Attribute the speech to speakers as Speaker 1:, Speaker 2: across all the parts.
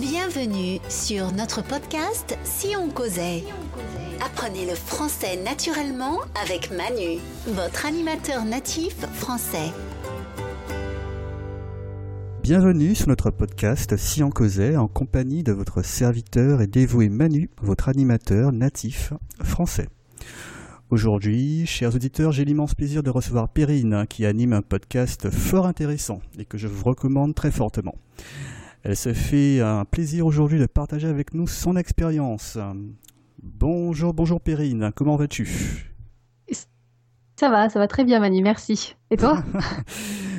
Speaker 1: Bienvenue sur notre podcast Si on causait. Apprenez le français naturellement avec Manu, votre animateur natif français.
Speaker 2: Bienvenue sur notre podcast Si on causait en compagnie de votre serviteur et dévoué Manu, votre animateur natif français. Aujourd'hui, chers auditeurs, j'ai l'immense plaisir de recevoir Perrine qui anime un podcast fort intéressant et que je vous recommande très fortement. Elle se fait un plaisir aujourd'hui de partager avec nous son expérience. Bonjour, bonjour Perrine, comment vas-tu?
Speaker 3: Ça va, ça va très bien Manu, merci. Et toi?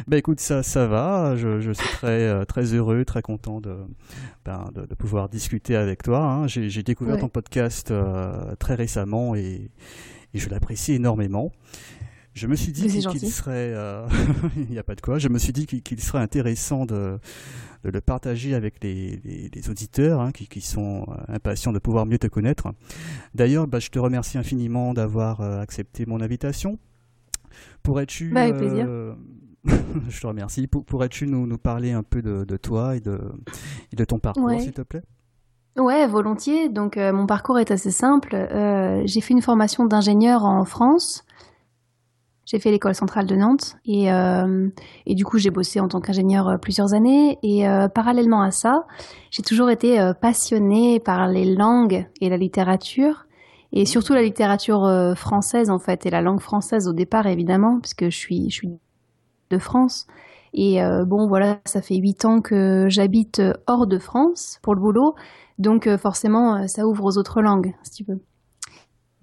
Speaker 2: Ben écoute, ça, ça va, je, suis très, euh, très heureux, très content de, ben, de, pouvoir discuter avec toi. hein. J'ai découvert ton podcast euh, très récemment et, et je l'apprécie énormément. Je me suis dit qu'il serait, euh, il n'y a pas de quoi. Je me suis dit qu'il serait intéressant de, de, le partager avec les, les, auditeurs hein, qui, qui, sont euh, impatients de pouvoir mieux te connaître. D'ailleurs, bah, je te remercie infiniment d'avoir euh, accepté mon invitation. Pourrais-tu,
Speaker 3: bah,
Speaker 2: je te remercie. Pourrais-tu nous, nous, parler un peu de, de toi et de, et de ton parcours, s'il te plaît?
Speaker 3: Ouais, volontiers. Donc, mon parcours est assez simple. j'ai fait une formation d'ingénieur en France. J'ai fait l'école centrale de Nantes et, euh, et du coup j'ai bossé en tant qu'ingénieur euh, plusieurs années. Et euh, parallèlement à ça, j'ai toujours été passionnée par les langues et la littérature et surtout la littérature française en fait et la langue française au départ évidemment puisque je suis je suis de France. Et bon voilà ça fait huit ans que j'habite hors de France pour le boulot. Donc forcément ça ouvre aux autres langues si tu veux.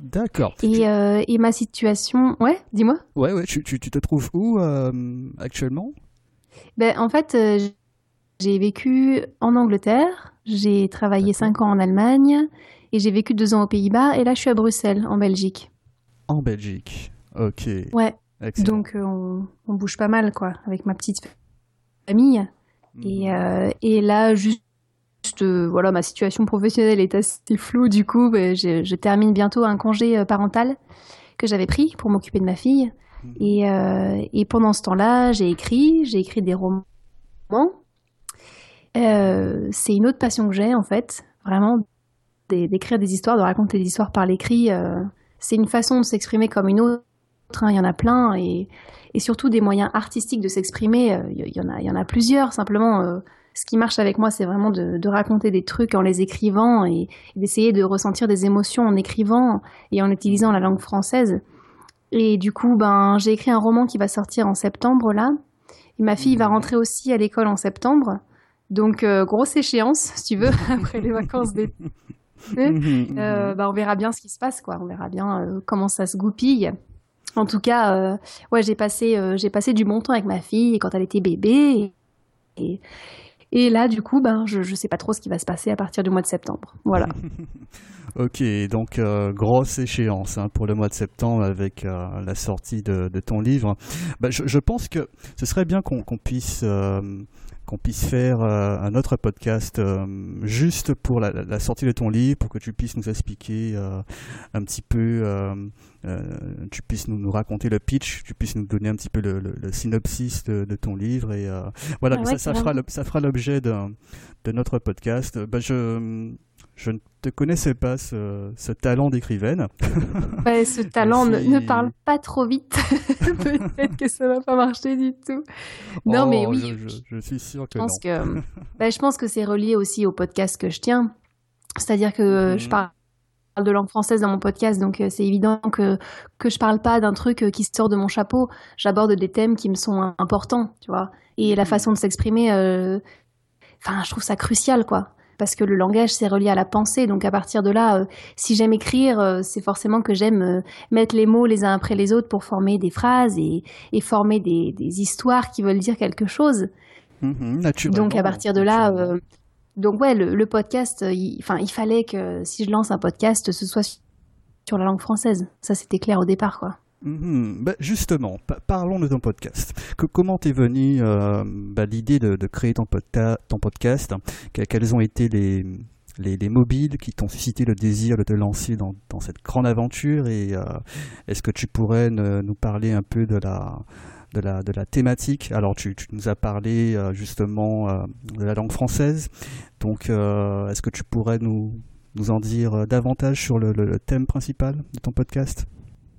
Speaker 2: D'accord.
Speaker 3: Et, euh, et, ma situation, ouais, dis-moi.
Speaker 2: Ouais, ouais. Tu, tu, tu, te trouves où euh, actuellement?
Speaker 3: Ben en fait, euh, j'ai vécu en Angleterre, j'ai travaillé 5 ans en Allemagne et j'ai vécu 2 ans aux Pays-Bas et là je suis à Bruxelles, en Belgique.
Speaker 2: En Belgique, ok.
Speaker 3: Ouais. Donc on, on, bouge pas mal quoi, avec ma petite famille. Et, mhm. et là, juste euh, voilà, ma situation professionnelle est assez floue. Du coup, ben, je, termine bientôt un congé euh, parental que j'avais pris pour m'occuper de ma fille. Mhm. Euh, et, pendant ce temps-là, j'ai écrit, j'ai écrit des romans. c'est une autre passion que j'ai en fait, vraiment d'écrire des histoires, de raconter des histoires par l'écrit. c'est une façon de s'exprimer comme une autre. Hein. Il y en a plein et, surtout des moyens artistiques de s'exprimer. Il y, en a, il y en a plusieurs. Simplement, ce qui marche avec moi, c'est vraiment de, raconter des trucs en les écrivant et, d'essayer de ressentir des émotions en écrivant et en utilisant la langue française. Et du coup, ben, j'ai écrit un roman qui va sortir en septembre là. Et ma fille va mhm. rentrer aussi à l'école en septembre. Donc, euh, grosse échéance, si tu veux, après les vacances d'été. Mhm. Euh, ben, on verra bien ce qui se passe, quoi. On verra bien euh, comment ça se goupille. En tout cas, ouais, j'ai passé, j'ai passé du bon temps avec ma fille quand elle était bébé. et, et là, du coup, ben, je ne sais pas trop ce qui va se passer à partir du mois de septembre. Voilà.
Speaker 2: ok, donc euh, grosse échéance hein, pour le mois de septembre avec euh, la sortie de, ton livre. Ben, je, pense que ce serait bien qu'on puisse euh, qu'on puisse faire euh, un autre podcast euh, juste pour la, sortie de ton livre, pour que tu puisses nous expliquer euh, un petit peu, tu puisses nous, raconter le pitch, tu puisses nous donner un petit peu le, synopsis de, ton livre et voilà, ah ça, ça, fera l'objet de, notre podcast. Bah, je je ne te connaissais pas ce, talent d'écrivaine.
Speaker 3: ce talent ne, parle pas trop vite. Peut-être que ça va pas marcher du tout. Non, mais
Speaker 2: oh,
Speaker 3: oui.
Speaker 2: Je, suis sûr que
Speaker 3: je
Speaker 2: pense
Speaker 3: Que, bah, je pense que c'est relié aussi au podcast que je tiens. C'est-à-dire que je mhm. parle de langue française dans mon podcast, donc euh, c'est évident que que je parle pas d'un truc euh, qui sort de mon chapeau. J'aborde des thèmes qui me sont importants, tu vois. Et la mhm. façon de s'exprimer, euh, enfin, je trouve ça crucial, quoi parce que le langage c'est relié à la pensée. Donc à partir de là, euh, si j'aime écrire, euh, c'est forcément que j'aime euh, mettre les mots les uns après les autres pour former des phrases et, former des, histoires qui veulent dire quelque chose.
Speaker 2: Mm-hmm,
Speaker 3: donc à partir de là, donc ouais, le, podcast, enfin il, fallait que si je lance un podcast, ce soit sur la langue française. Ça c'était clair au départ, quoi.
Speaker 2: Mhm. Bah, justement, parlons de ton podcast. comment t'es venu euh, bah, l'idée de, créer ton, ton podcast? Quels ont été les, les, mobiles qui t'ont suscité le désir de te lancer dans, cette grande aventure? Et euh, est-ce que tu pourrais nous parler un peu de la thématique? Alors, tu, nous as parlé justement de la langue française. Donc, est-ce que tu pourrais nous en dire davantage sur le thème principal de ton podcast?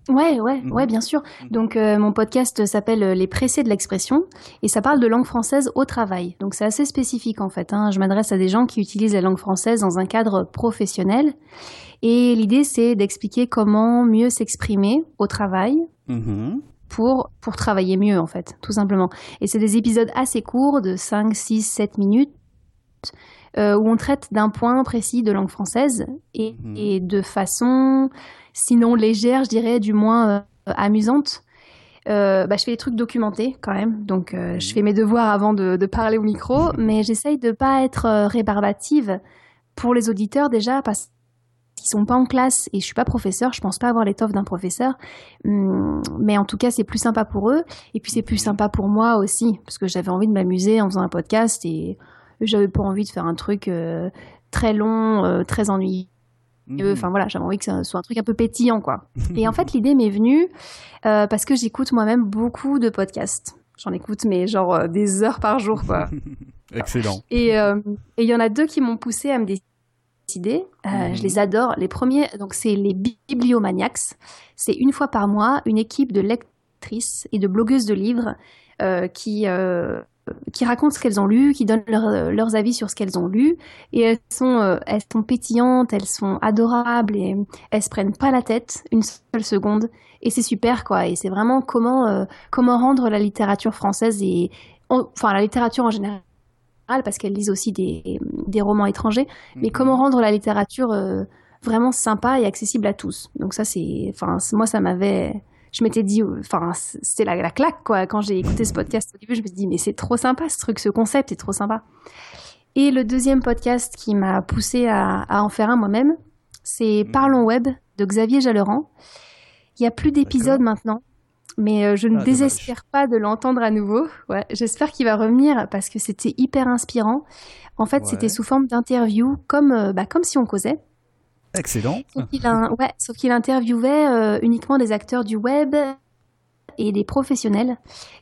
Speaker 3: Ouais, ouais, mhm. ouais, bien sûr. Mhm. Donc euh, mon podcast s'appelle euh, Les pressés de l'expression et ça parle de langue française au travail. Donc c'est assez spécifique en fait. Hein. Je m'adresse à des gens qui utilisent la langue française dans un cadre professionnel et l'idée c'est d'expliquer comment mieux s'exprimer au travail. Mhm. Pour, pour travailler mieux, en fait, tout simplement. Et c'est des épisodes assez courts, de 5, 6, 7 minutes, euh, où on traite d'un point précis de langue française et, et de façon sinon légère, je dirais, du moins euh, amusante. Euh, bah, je fais des trucs documentés quand même, donc euh, je fais mes devoirs avant de, parler au micro, mais j'essaye de pas être rébarbative pour les auditeurs déjà parce qu'ils sont pas en classe et je suis pas professeur, je pense pas avoir l'étoffe d'un professeur, hum, mais en tout cas c'est plus sympa pour eux. Et puis c'est plus sympa pour moi aussi parce que j'avais envie de m'amuser en faisant un podcast et j'avais pas envie de faire un truc très long, très ennuyeux Mhm. Enfin voilà, j'avais envie que ce soit un truc un peu pétillant, quoi. Et en fait, l'idée m'est venue euh, parce que j'écoute moi-même beaucoup de podcasts. J'en écoute, mais genre euh, des heures par jour, quoi.
Speaker 2: Excellent.
Speaker 3: Euh, et il y en a deux qui m'ont poussé à me décider. Je mhm. les adore. Les premiers, donc c'est les Bibliomaniacs. C'est une fois par mois une équipe de lectrices et de blogueuses de livres qui qui racontent ce qu'elles ont lu, qui donnent leurs avis sur ce qu'elles ont lu. Et elles sont, euh, elles sont pétillantes, elles sont adorables et elles se prennent pas la tête une seule seconde. Et c'est super, quoi. Et c'est vraiment comment, euh, comment rendre la littérature française et, enfin, la littérature en général, parce qu'elles lisent aussi des, des romans étrangers, mais mhm. comment rendre la littérature euh, vraiment sympa et accessible à tous. Donc ça, c'est, enfin, moi, ça m'avait, je m'étais dit, enfin, c'était la, la, claque, quoi. Quand j'ai écouté ce podcast au début, je me suis dit, mais c'est trop sympa ce truc, ce concept est trop sympa. Et le deuxième podcast qui m'a poussé à, en faire un moi-même, c'est mmh. Parlons Web de Xavier Jalleran. Il y a plus d'épisodes maintenant, mais euh, je ne ah, désespère pas de l'entendre à nouveau. Ouais, j'espère qu'il va revenir parce que c'était hyper inspirant. En fait, c'était sous forme d'interview, comme, euh, bah, comme si on causait.
Speaker 2: Excellent.
Speaker 3: Sauf qu'il interviewait euh, uniquement des acteurs du web et des professionnels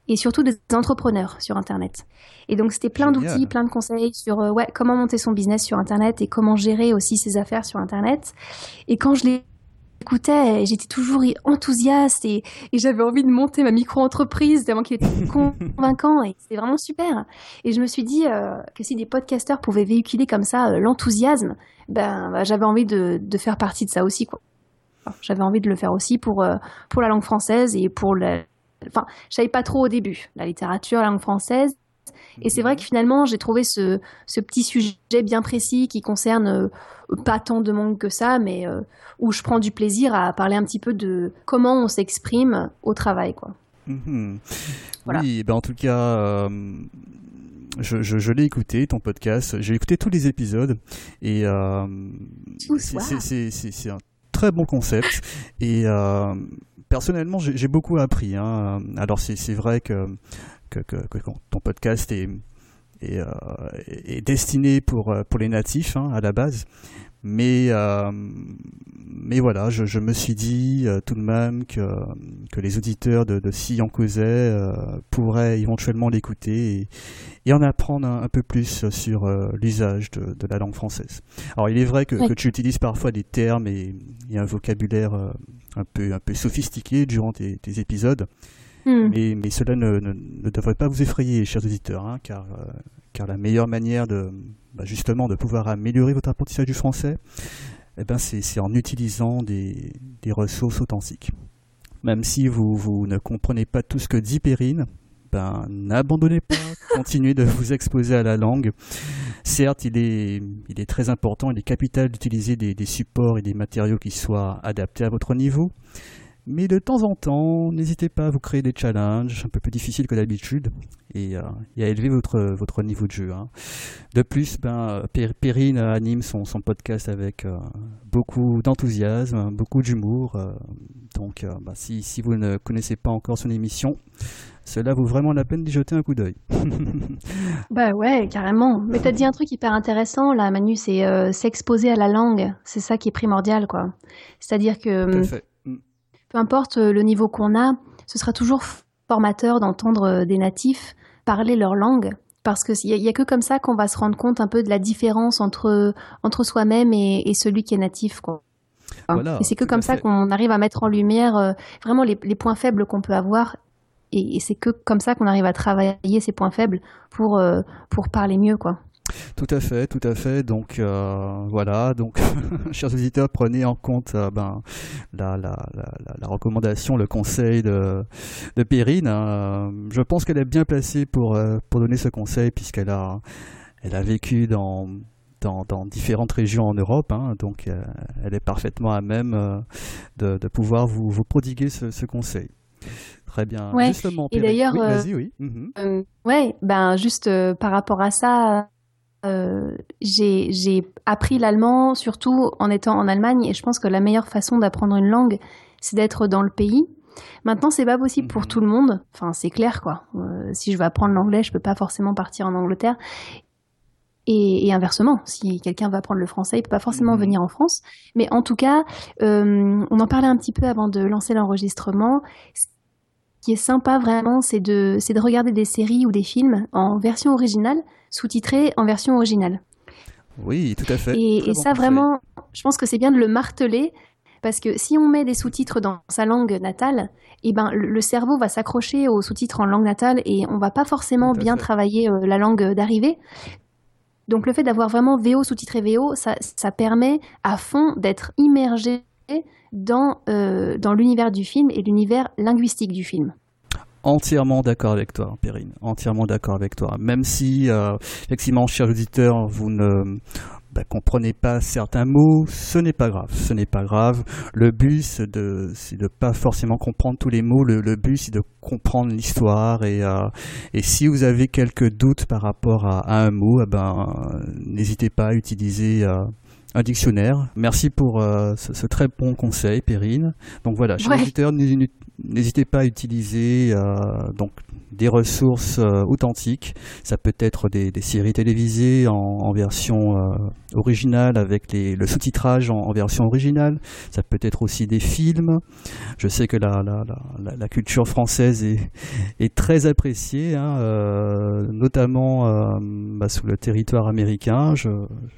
Speaker 3: et surtout des entrepreneurs sur Internet. Et donc c'était plein d'outils, plein de conseils sur euh, ouais, comment monter son business sur Internet et comment gérer aussi ses affaires sur Internet. Et quand je l'ai écoutais, j'étais toujours enthousiaste et, j'avais envie de monter ma micro-entreprise tellement qu'il était convaincant et c'est vraiment super. Et je me suis dit euh, que si des podcasteurs pouvaient véhiculer comme ça euh, l'enthousiasme, ben bah, j'avais envie de, faire partie de ça aussi quoi. j'avais envie de le faire aussi pour euh, pour la langue française et pour le enfin je savais pas trop au début la littérature, la langue française et c'est vrai que finalement, j'ai trouvé ce, ce, petit sujet bien précis qui concerne euh, pas tant de monde que ça, mais euh, où je prends du plaisir à parler un petit peu de comment on s'exprime au travail. Quoi.
Speaker 2: Mhm. Oui, ben en tout cas, euh, je, je, l'ai écouté, ton podcast. J'ai écouté tous les épisodes. Et c'est un très bon concept. Et personnellement, j'ai beaucoup appris. Hein. Alors c'est vrai que que, ton podcast est, est, euh, destiné pour, euh, pour les natifs hein, à la base. Mais, euh, mais voilà, je, me suis dit tout de même que, que les auditeurs de, de Si en causait pourraient éventuellement l'écouter et, en apprendre un, peu plus sur l'usage de, de, la langue française. Alors il est vrai que, que tu utilises parfois des termes et, un vocabulaire un, peu, un peu sophistiqué durant tes, tes épisodes. Hmm. Mais, cela ne, devrait pas vous effrayer, chers auditeurs, hein, car, euh, car la meilleure manière de, bah, justement de pouvoir améliorer votre apprentissage du français, eh ben c'est en utilisant des, ressources authentiques. Même si vous, vous ne comprenez pas tout ce que dit Perrine, ben, n'abandonnez pas, continuez de vous exposer à la langue. Certes, il est, il est très important, il est capital d'utiliser des, des supports et des matériaux qui soient adaptés à votre niveau. Mais de temps en temps, n'hésitez pas à vous créer des challenges un peu plus difficiles que d'habitude et, euh, à élever votre, votre niveau de jeu. Hein. De plus, ben, Perrine anime son, son podcast avec euh, beaucoup d'enthousiasme, beaucoup d'humour. Euh, donc, ben, si, si vous ne connaissez pas encore son émission, cela vaut vraiment la peine d'y jeter un coup d'œil.
Speaker 3: bah ouais, carrément. Mais t'as dit un truc hyper intéressant là, Manu, c'est s'exposer à la langue. C'est ça qui est primordial, quoi. C'est-à-dire que peu importe euh, le niveau qu'on a, ce sera toujours formateur d'entendre des natifs parler leur langue parce qu'il n'y a, a, que comme ça qu'on va se rendre compte un peu de la différence entre, entre soi-même et, et, celui qui est natif. Quoi. Voilà, et c'est que comme ça qu'on arrive à mettre en lumière euh, vraiment les, les, points faibles qu'on peut avoir. Et, et c'est que comme ça qu'on arrive à travailler ces points faibles pour, euh, pour parler mieux. quoi.
Speaker 2: Tout à fait, tout à fait. Donc euh, voilà, donc chers auditeurs, prenez en compte euh, ben, la, la, la, la, recommandation, le conseil de, de Perrine. Hein. Je pense qu'elle est bien placée pour, euh, pour donner ce conseil puisqu'elle a, elle a vécu dans, dans, dans différentes régions en Europe, hein, donc elle est parfaitement à même de, de, pouvoir vous, vous prodiguer ce, ce conseil. Très bien.
Speaker 3: Ouais. Justement, et d'ailleurs,
Speaker 2: oui, oui. Mm
Speaker 3: -hmm. ouais, ben juste par rapport à ça, euh, j'ai appris l'allemand surtout en étant en Allemagne et je pense que la meilleure façon d'apprendre une langue, c'est d'être dans le pays. Maintenant, c'est pas possible pour mhm. tout le monde. Enfin, c'est clair, quoi. Euh, si je veux apprendre l'anglais, je peux pas forcément partir en Angleterre. Et, et inversement, si quelqu'un va apprendre le français, il peut pas forcément mmh. venir en France. Mais en tout cas, euh, on en parlait un petit peu avant de lancer l'enregistrement. Ce qui est sympa vraiment, c'est de, c'est de regarder des séries ou des films en version originale sous-titré en version originale.
Speaker 2: Oui, tout à fait.
Speaker 3: Et, et bon ça, conseil. vraiment, je pense que c'est bien de le marteler parce que si on met des sous-titres dans sa langue natale, eh ben, le cerveau va s'accrocher aux sous-titres en langue natale et on va pas forcément bien fait. travailler euh, la langue d'arrivée. Donc le fait d'avoir vraiment VO sous-titré VO, ça, ça, permet à fond d'être immergé dans, euh, dans l'univers du film et l'univers linguistique du film
Speaker 2: entièrement d'accord avec toi, Perrine. Entièrement d'accord avec toi. Même si, euh, effectivement, chers auditeurs, vous ne bah, comprenez pas certains mots, ce n'est pas grave. Ce n'est pas grave. Le but, c'est de, de pas forcément comprendre tous les mots. Le, but, c'est de comprendre l'histoire. Et, euh, et si vous avez quelques doutes par rapport à, un mot, eh ben, n'hésitez pas à utiliser un dictionnaire. Merci pour euh, ce, ce, très bon conseil, Perrine. Donc voilà, chers ouais. auditeurs, n'hésitez pas à utiliser euh, donc des ressources euh, authentiques. Ça peut être des, des séries télévisées en, en version euh, originale avec les, le sous-titrage en, en, version originale. Ça peut être aussi des films. Je sais que la, la, la, la culture française est, est très appréciée, hein, euh, notamment euh, bah, sous le territoire américain. Je,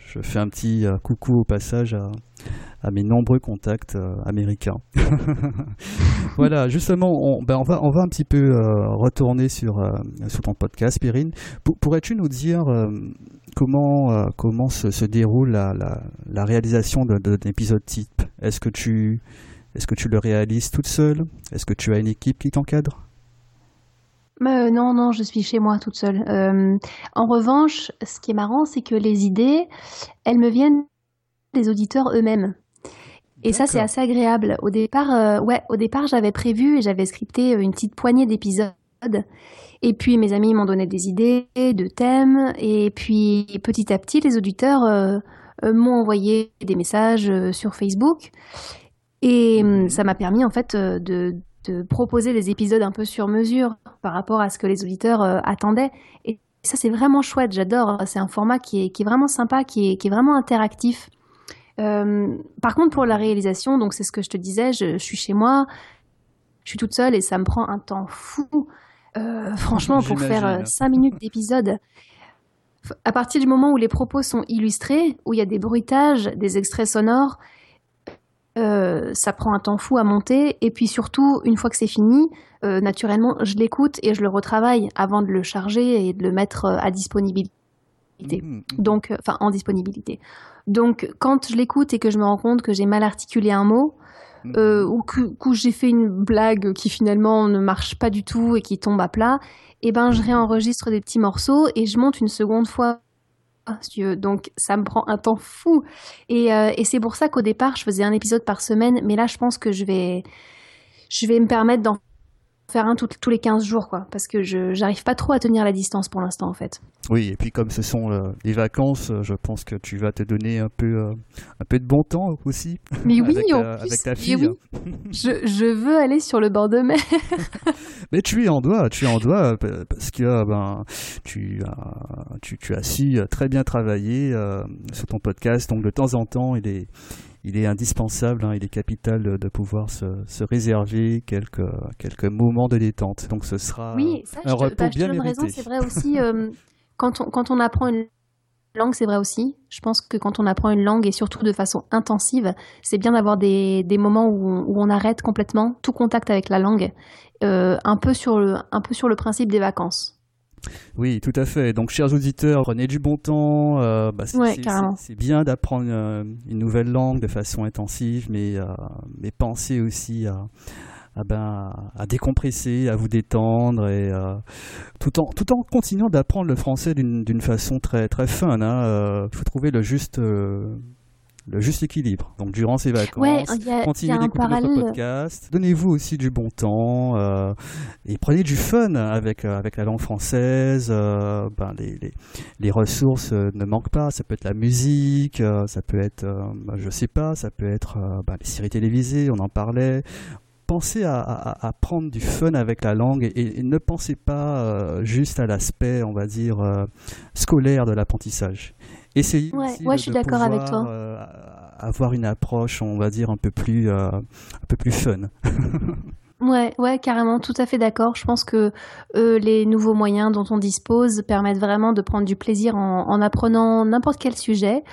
Speaker 2: je fais un petit euh, coucou au passage à à mes nombreux contacts euh, américains. voilà, justement, on, ben on, va, un petit peu euh, retourner sur, euh, sur ton podcast, Périne. Pour, pourrais-tu nous dire comment, se, déroule la, réalisation d'un épisode type? Est-ce que, tu, le réalises toute seule? Est-ce que tu as une équipe qui t'encadre?
Speaker 3: Euh, non, non, je suis chez moi toute seule. En revanche, ce qui est marrant, c'est que les idées, elles me viennent des auditeurs eux-mêmes. Et ça, c'est assez agréable. Au départ, euh, ouais, au départ, j'avais prévu et j'avais scripté une petite poignée d'épisodes. Et puis, mes amis m'ont donné des idées, de thèmes. Et puis, petit à petit, les auditeurs euh, euh, m'ont envoyé des messages sur Facebook. Et mmh. ça m'a permis, en fait, de, de, proposer des épisodes un peu sur mesure par rapport à ce que les auditeurs attendaient. Et ça, c'est vraiment chouette. J'adore. C'est un format qui est, qui est vraiment sympa, qui est, qui est vraiment interactif. Euh, par contre, pour la réalisation, donc c'est ce que je te disais, je, je, suis chez moi, je suis toute seule et ça me prend un temps fou. Euh, franchement, pour faire 5 euh, minutes d'épisode, à partir du moment où les propos sont illustrés, où il y a des bruitages, des extraits sonores, euh, ça prend un temps fou à monter. Et puis surtout, une fois que c'est fini, euh, naturellement, je l'écoute et je le retravaille avant de le charger et de le mettre à disponibilité. Mmh. Donc, enfin, en disponibilité. Donc, quand je l'écoute et que je me rends compte que j'ai mal articulé un mot, mmh. euh, ou que, que j'ai fait une blague qui finalement ne marche pas du tout et qui tombe à plat, eh ben, je réenregistre des petits morceaux et je monte une seconde fois. Donc, ça me prend un temps fou. Et, euh, et c'est pour ça qu'au départ, je faisais un épisode par semaine. Mais là, je pense que je vais, je vais me permettre d'en faire un tout, tous les 15 jours, quoi, parce que je j'arrive pas trop à tenir la distance pour l'instant, en fait.
Speaker 2: Oui, et puis comme ce sont euh, les vacances, euh, je pense que tu vas te donner un peu, euh, un peu de bon temps aussi.
Speaker 3: Mais oui,
Speaker 2: avec,
Speaker 3: en
Speaker 2: euh,
Speaker 3: plus,
Speaker 2: avec ta fille. Oui.
Speaker 3: je, je veux aller sur le bord de mer.
Speaker 2: mais tu es en doigt, tu es en doigt parce que ben tu as, tu, tu as su très bien travailler sur ton podcast, donc de temps en temps il est il est indispensable, hein, il est capital de, pouvoir se, se, réserver quelques, quelques moments de détente. Donc ce sera
Speaker 3: oui, ça, un repos bah, bien mérité. C'est vrai aussi, quand, on, quand on apprend une langue, c'est vrai aussi. Je pense que quand on apprend une langue et surtout de façon intensive, c'est bien d'avoir des, des, moments où on, où on, arrête complètement tout contact avec la langue, euh, un, peu sur le, un peu sur le principe des vacances.
Speaker 2: Oui, tout à fait. Donc, chers auditeurs, prenez du bon temps. Euh, bah, c'est bien d'apprendre euh, une nouvelle langue de façon intensive, mais, euh, mais pensez aussi à, à, ben, à décompresser, à vous détendre, et tout, en, tout en continuant d'apprendre le français d'une façon très, très fun. Il hein. faut trouver le juste le juste équilibre. Donc durant ces vacances, continuez d'écouter notre podcast, donnez-vous aussi du bon temps euh, et prenez du fun avec euh, avec la langue française. Euh, ben les, les, les, ressources ne manquent pas. Ça peut être la musique, ça peut être, ben, je sais pas, ça peut être ben, les séries télévisées. On en parlait pensez à, à, prendre du fun avec la langue et, ne pensez pas juste à l'aspect, on va dire, scolaire de l'apprentissage. Essayez
Speaker 3: ouais, ouais, je suis d'accord avec toi.
Speaker 2: Euh, avoir une approche, on va dire, un peu plus, euh, un peu plus fun.
Speaker 3: Ouais, ouais, carrément, tout à fait d'accord. Je pense que euh, les nouveaux moyens dont on dispose permettent vraiment de prendre du plaisir en, apprenant n'importe quel sujet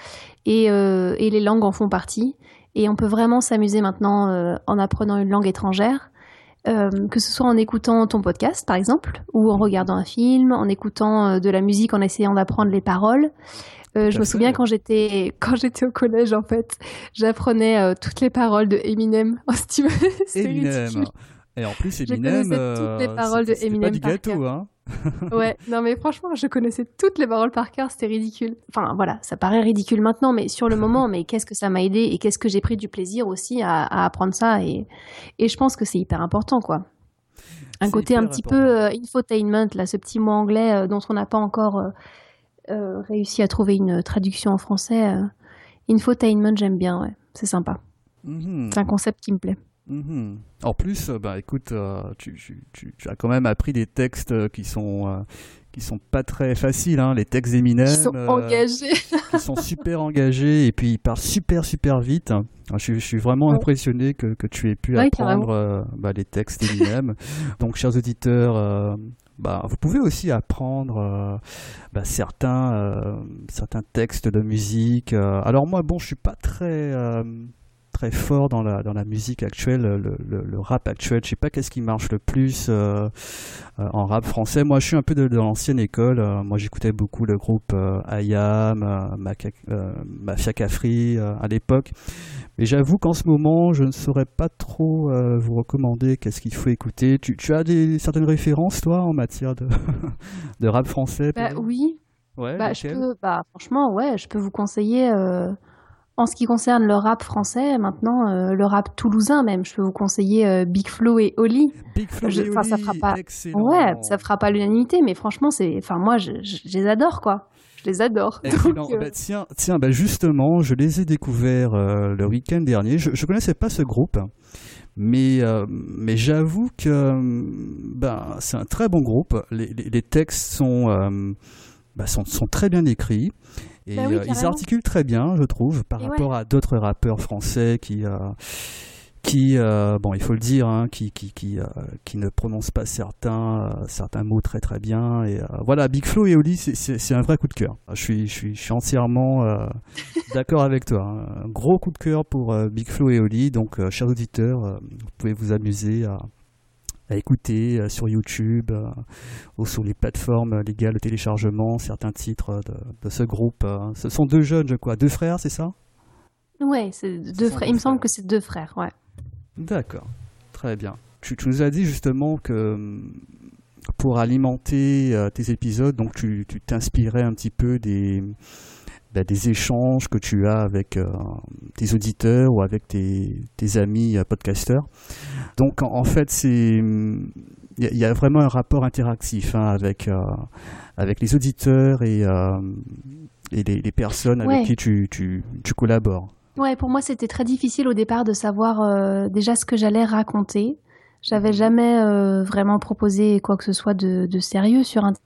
Speaker 3: et, et, les langues en font partie. Et on peut vraiment s'amuser maintenant en apprenant une langue étrangère. que ce soit en écoutant ton podcast par exemple, ou en regardant un film, en écoutant de la musique, en essayant d'apprendre les paroles. Euh, je me souviens quand j'étais quand j'étais au collège en fait, j'apprenais euh, toutes les paroles de Eminem. Oh, si
Speaker 2: Eminem. Et en plus Eminem, je toutes les euh, paroles de Eminem. Pas du gâteau, hein.
Speaker 3: ouais, non mais franchement, je connaissais toutes les paroles par cœur, c'était ridicule. Enfin voilà, ça paraît ridicule maintenant, mais sur le moment, mais qu'est-ce que ça m'a aidé et qu'est-ce que j'ai pris du plaisir aussi à, à apprendre ça et, et je pense que c'est hyper important quoi. Un côté un petit peu infotainment, là, ce petit mot anglais dont on n'a pas encore euh, réussi à trouver une traduction en français. Euh, infotainment, j'aime bien, ouais. C'est sympa. Mhm. C'est un concept qui me plaît.
Speaker 2: Mhm. En plus, euh, bah, écoute, tu, as quand même appris des textes qui sont qui sont pas très faciles, hein, les textes d'Eminem. Qui
Speaker 3: sont engagés.
Speaker 2: qui sont super engagés et puis ils parlent super super vite. Je, suis vraiment impressionné que, que, tu aies pu apprendre bah, les textes d'Eminem. Donc, chers auditeurs, bah, vous pouvez aussi apprendre euh, bah, certains, euh, certains textes de musique. Euh. alors moi, bon, je suis pas très très fort dans la, dans la musique actuelle, le, le, rap actuel. Je sais pas qu'est-ce qui marche le plus en rap français. Moi, je suis un peu de, l'ancienne école. moi, j'écoutais beaucoup le groupe IAM, Mafia Cafri à l'époque. Mais j'avoue qu'en ce moment, je ne saurais pas trop euh, vous recommander qu'est-ce qu'il faut écouter. Tu, tu, as des, certaines références, toi, en matière de, de rap français
Speaker 3: bah, Oui. Ouais, bah, je peux, bah, franchement, ouais, je peux vous conseiller. Euh, en ce qui concerne le rap français, maintenant, euh, le rap toulousain même, je peux vous conseiller Big Flo et Oli.
Speaker 2: Big Flo et Oli, ça fera
Speaker 3: pas, excellent. Ouais, ça fera pas l'unanimité, mais franchement, c'est, enfin, moi, je, je, je les adore, quoi je les adore.
Speaker 2: Euh, bah, tiens, tiens bah, justement, je les ai découverts euh, le week-end dernier. Je ne connaissais pas ce groupe, mais, euh, mais j'avoue que bah, c'est un très bon groupe. Les, les, textes sont, sont, sont, très bien écrits. Et ils articulent très bien, je trouve, par rapport à d'autres rappeurs français qui, qui, euh, bon, il faut le dire, hein, qui, qui, qui, euh, qui, ne prononce pas certains, euh, certains mots très très bien. Et voilà, Big Flo et Oli, c'est un vrai coup de cœur. Je suis, je suis, je suis entièrement d'accord avec toi. Hein. Un gros coup de cœur pour Big Flo et Oli. Donc, chers auditeurs, vous pouvez vous amuser à, à écouter sur YouTube ou sur les plateformes légales de téléchargement certains titres de, de ce groupe. Ce sont deux jeunes, je crois, deux frères, c'est ça?
Speaker 3: Ouais, c'est deux frères. Il me semble que c'est deux frères, ouais.
Speaker 2: D'accord, très bien. Tu, nous as dit justement que hum, pour alimenter euh, tes épisodes, donc tu t'inspirais un petit peu des, bah, des échanges que tu as avec euh, tes auditeurs ou avec tes, amis euh, podcasteurs. Donc en, fait, c'est il y, a vraiment un rapport interactif hein, avec avec les auditeurs et, et les, personnes avec qui tu, tu, tu collabores.
Speaker 3: Ouais, pour moi, c'était très difficile au départ de savoir euh, déjà ce que j'allais raconter. J'avais mhm. jamais euh, vraiment proposé quoi que ce soit de, de sérieux sur Internet.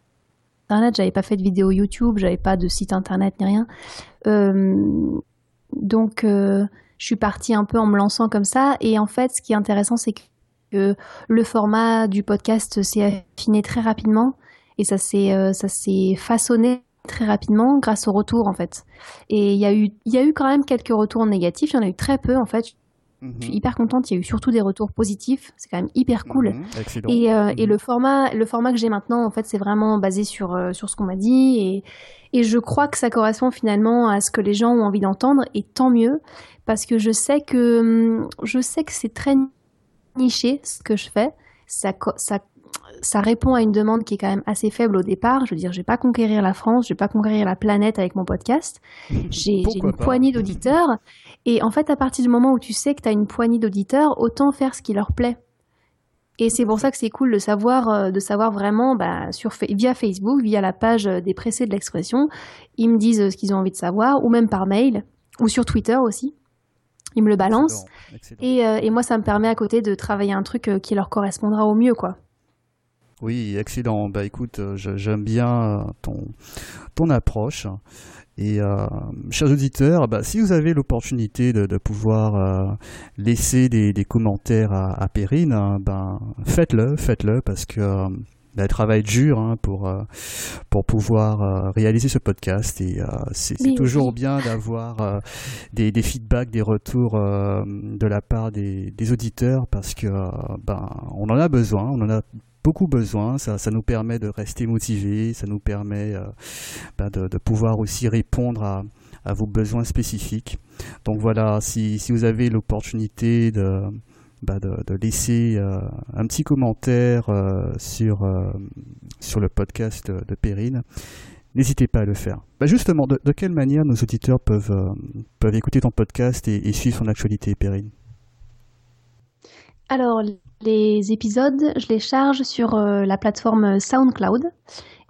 Speaker 3: J'avais pas fait de vidéo YouTube, j'avais pas de site Internet ni rien. Euh, donc, je suis partie un peu en me lançant comme ça. Et en fait, ce qui est intéressant, c'est que le format du podcast s'est affiné très rapidement et ça s'est euh, ça façonné très rapidement grâce au retour en fait. Et il y il y a eu quand même quelques retours négatifs, il y en a eu très peu en fait. Je suis mhm. hyper contente. Il y a eu surtout des retours positifs. C'est quand même hyper cool. Mhm, et, euh, et, mhm. le format, le format que j'ai maintenant, en fait, c'est vraiment basé sur euh, sur ce qu'on m'a dit et et je crois que ça correspond finalement à ce que les gens ont envie d'entendre et tant mieux parce que je sais que hum, je sais que c'est très niché ce que je fais. Ça ça ça répond à une demande qui est quand même assez faible au départ. Je veux dire, je vais pas conquérir la France, je vais pas conquérir la planète avec mon podcast. J'ai une poignée d'auditeurs. Et en fait, à partir du moment où tu sais que tu as une poignée d'auditeurs, autant faire ce qui leur plaît. Et c'est pour ça que c'est cool de savoir, euh, de savoir vraiment bah, sur, via Facebook, via la page des pressés de l'expression, ils me disent ce qu'ils ont envie de savoir, ou même par mail, ou sur Twitter aussi. Ils me le balancent. Et, euh, et, moi, ça me permet à côté de travailler un truc euh, qui leur correspondra au mieux, quoi.
Speaker 2: Oui, excellent. Bah écoute, j'aime bien ton, ton approche. Et euh, chers auditeurs, bah, si vous avez l'opportunité de, pouvoir euh, laisser des, commentaires à, à Perrine, hein, ben, faites-le, faites-le, parce que euh, bah, elle travaille dur hein, pour, pour pouvoir réaliser ce podcast. Et c'est toujours bien d'avoir des, des, feedbacks, des retours de la part des, des auditeurs, parce que ben, on en a besoin, on en a beaucoup besoin. Ça, ça, nous permet de rester motivés, ça nous permet euh, ben de, pouvoir aussi répondre à, à, vos besoins spécifiques. Donc voilà, si, si vous avez l'opportunité de, ben de, laisser euh, un petit commentaire euh, sur, sur le podcast de Perrine, n'hésitez pas à le faire. Ben justement, de, de, quelle manière nos auditeurs peuvent, peuvent écouter ton podcast et, et suivre son actualité, Perrine?
Speaker 3: Alors, les épisodes, je les charge sur euh, la plateforme SoundCloud.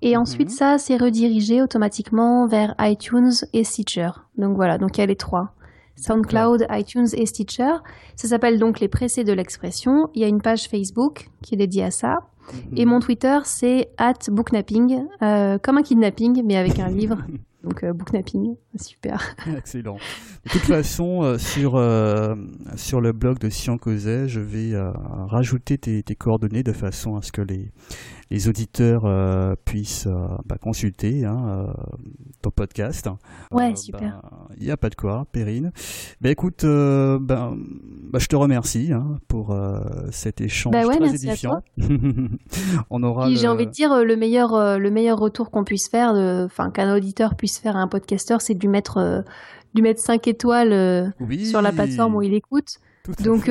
Speaker 3: Et mhm. ensuite, ça, c'est redirigé automatiquement vers iTunes et Stitcher. Donc voilà, donc il y a les trois. SoundCloud, iTunes et Stitcher. Ça s'appelle donc les pressés de l'expression. Il y a une page Facebook qui est dédiée à ça. Mhm. Et mon Twitter, c'est at booknapping, euh, comme un kidnapping, mais avec un livre. Donc euh, booknapping, super.
Speaker 2: Excellent. De toute façon, euh, sur, euh, sur le blog de Sion Causet, je vais rajouter tes, tes, coordonnées de façon à ce que les, les auditeurs euh, puissent euh, bah, consulter hein, euh, ton podcast.
Speaker 3: Ouais, super.
Speaker 2: Il n'y a pas de quoi, Perrine. Ben écoute, ben, bah, je te remercie hein, pour cet échange
Speaker 3: bah
Speaker 2: ouais, très édifiant.
Speaker 3: On aura. J'ai envie de dire le meilleur, le meilleur retour qu'on puisse faire, enfin qu'un auditeur puisse faire à un podcasteur, c'est de lui mettre, lui mettre 5 étoiles sur la plateforme où il écoute. Donc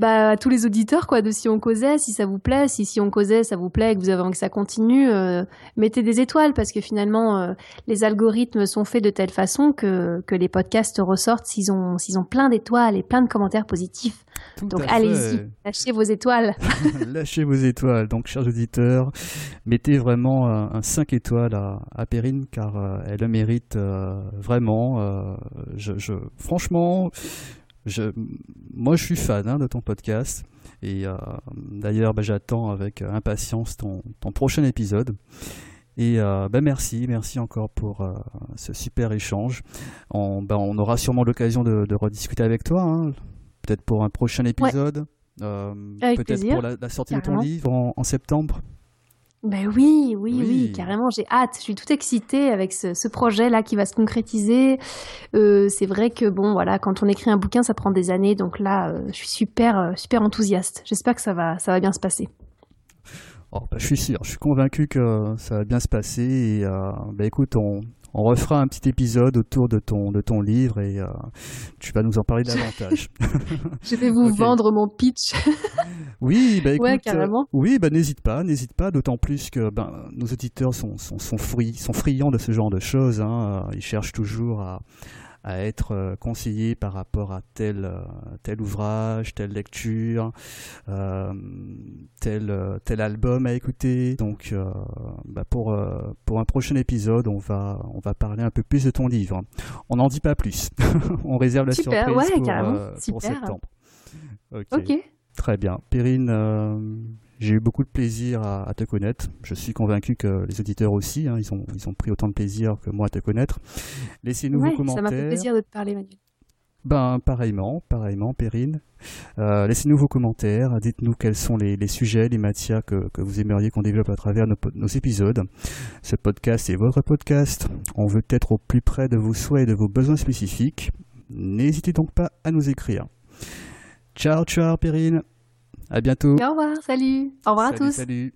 Speaker 3: bah, tous les auditeurs quoi de Si on causait, si ça vous plaît, si Si on causait ça vous plaît, que vous avez envie que ça continue, euh, mettez des étoiles parce que finalement euh, les algorithmes sont faits de telle façon que, que les podcasts ressortent s'ils ont s'ils ont plein d'étoiles et plein de commentaires positifs. Donc allez-y, lâchez vos étoiles.
Speaker 2: lâchez vos étoiles. Donc chers auditeurs, mettez vraiment un, 5 étoiles à, à Perrine car euh, elle le mérite vraiment. Je, je, franchement je, moi, je suis fan hein, de ton podcast. Et euh, d'ailleurs, bah, j'attends avec impatience ton, ton, prochain épisode. Et euh, bah, merci, merci encore pour euh, ce super échange. On, bah, on aura sûrement l'occasion de, de, rediscuter avec toi, hein. peut-être pour un prochain épisode, peut-être pour la, sortie de ton livre en, en septembre.
Speaker 3: Ben oui, oui, oui, carrément, j'ai hâte. Je suis tout excitée avec ce, projet-là qui va se concrétiser. Euh, c'est vrai que bon, voilà, quand on écrit un bouquin, ça prend des années, donc là, euh, je suis super, euh, super enthousiaste. J'espère que ça va, ça va bien se passer.
Speaker 2: Oh, bah, je suis sûr, je suis convaincu que ça va bien se passer. Et bah, écoute, on, on refera un petit épisode autour de ton, de ton livre et euh, tu vas nous en parler davantage.
Speaker 3: Je vais vous vendre mon pitch.
Speaker 2: oui, bah écoute, ouais, carrément. oui, bah n'hésite pas, n'hésite pas, d'autant plus que ben, nos auditeurs sont, sont, sont, sont friands de ce genre de choses. Hein. Ils cherchent toujours à, à être euh, conseillé par rapport à tel, euh, tel ouvrage, telle lecture, euh, tel, tel album à écouter. Donc bah pour, pour un prochain épisode, on va, on va parler un peu plus de ton livre. On n'en dit pas plus. on réserve la surprise pour, septembre.
Speaker 3: ok.
Speaker 2: Très bien. Perrine, j'ai eu beaucoup de plaisir à, te connaître. Je suis convaincu que les auditeurs aussi, hein, ils, ont, ils ont pris autant de plaisir que moi à te connaître. Laissez-nous vos commentaires. Ça
Speaker 3: m'a fait plaisir de te parler, Manuel.
Speaker 2: Ben, pareillement, pareillement, Perrine. Euh, laissez-nous vos commentaires, dites-nous quels sont les, sujets, les matières que, vous aimeriez qu'on développe à travers nos, épisodes. Ce podcast est votre podcast. On veut être au plus près de vos souhaits et de vos besoins spécifiques. N'hésitez donc pas à nous écrire. Ciao, ciao, Perrine. À bientôt.
Speaker 3: Au revoir, salut. Au revoir à tous.
Speaker 2: Salut.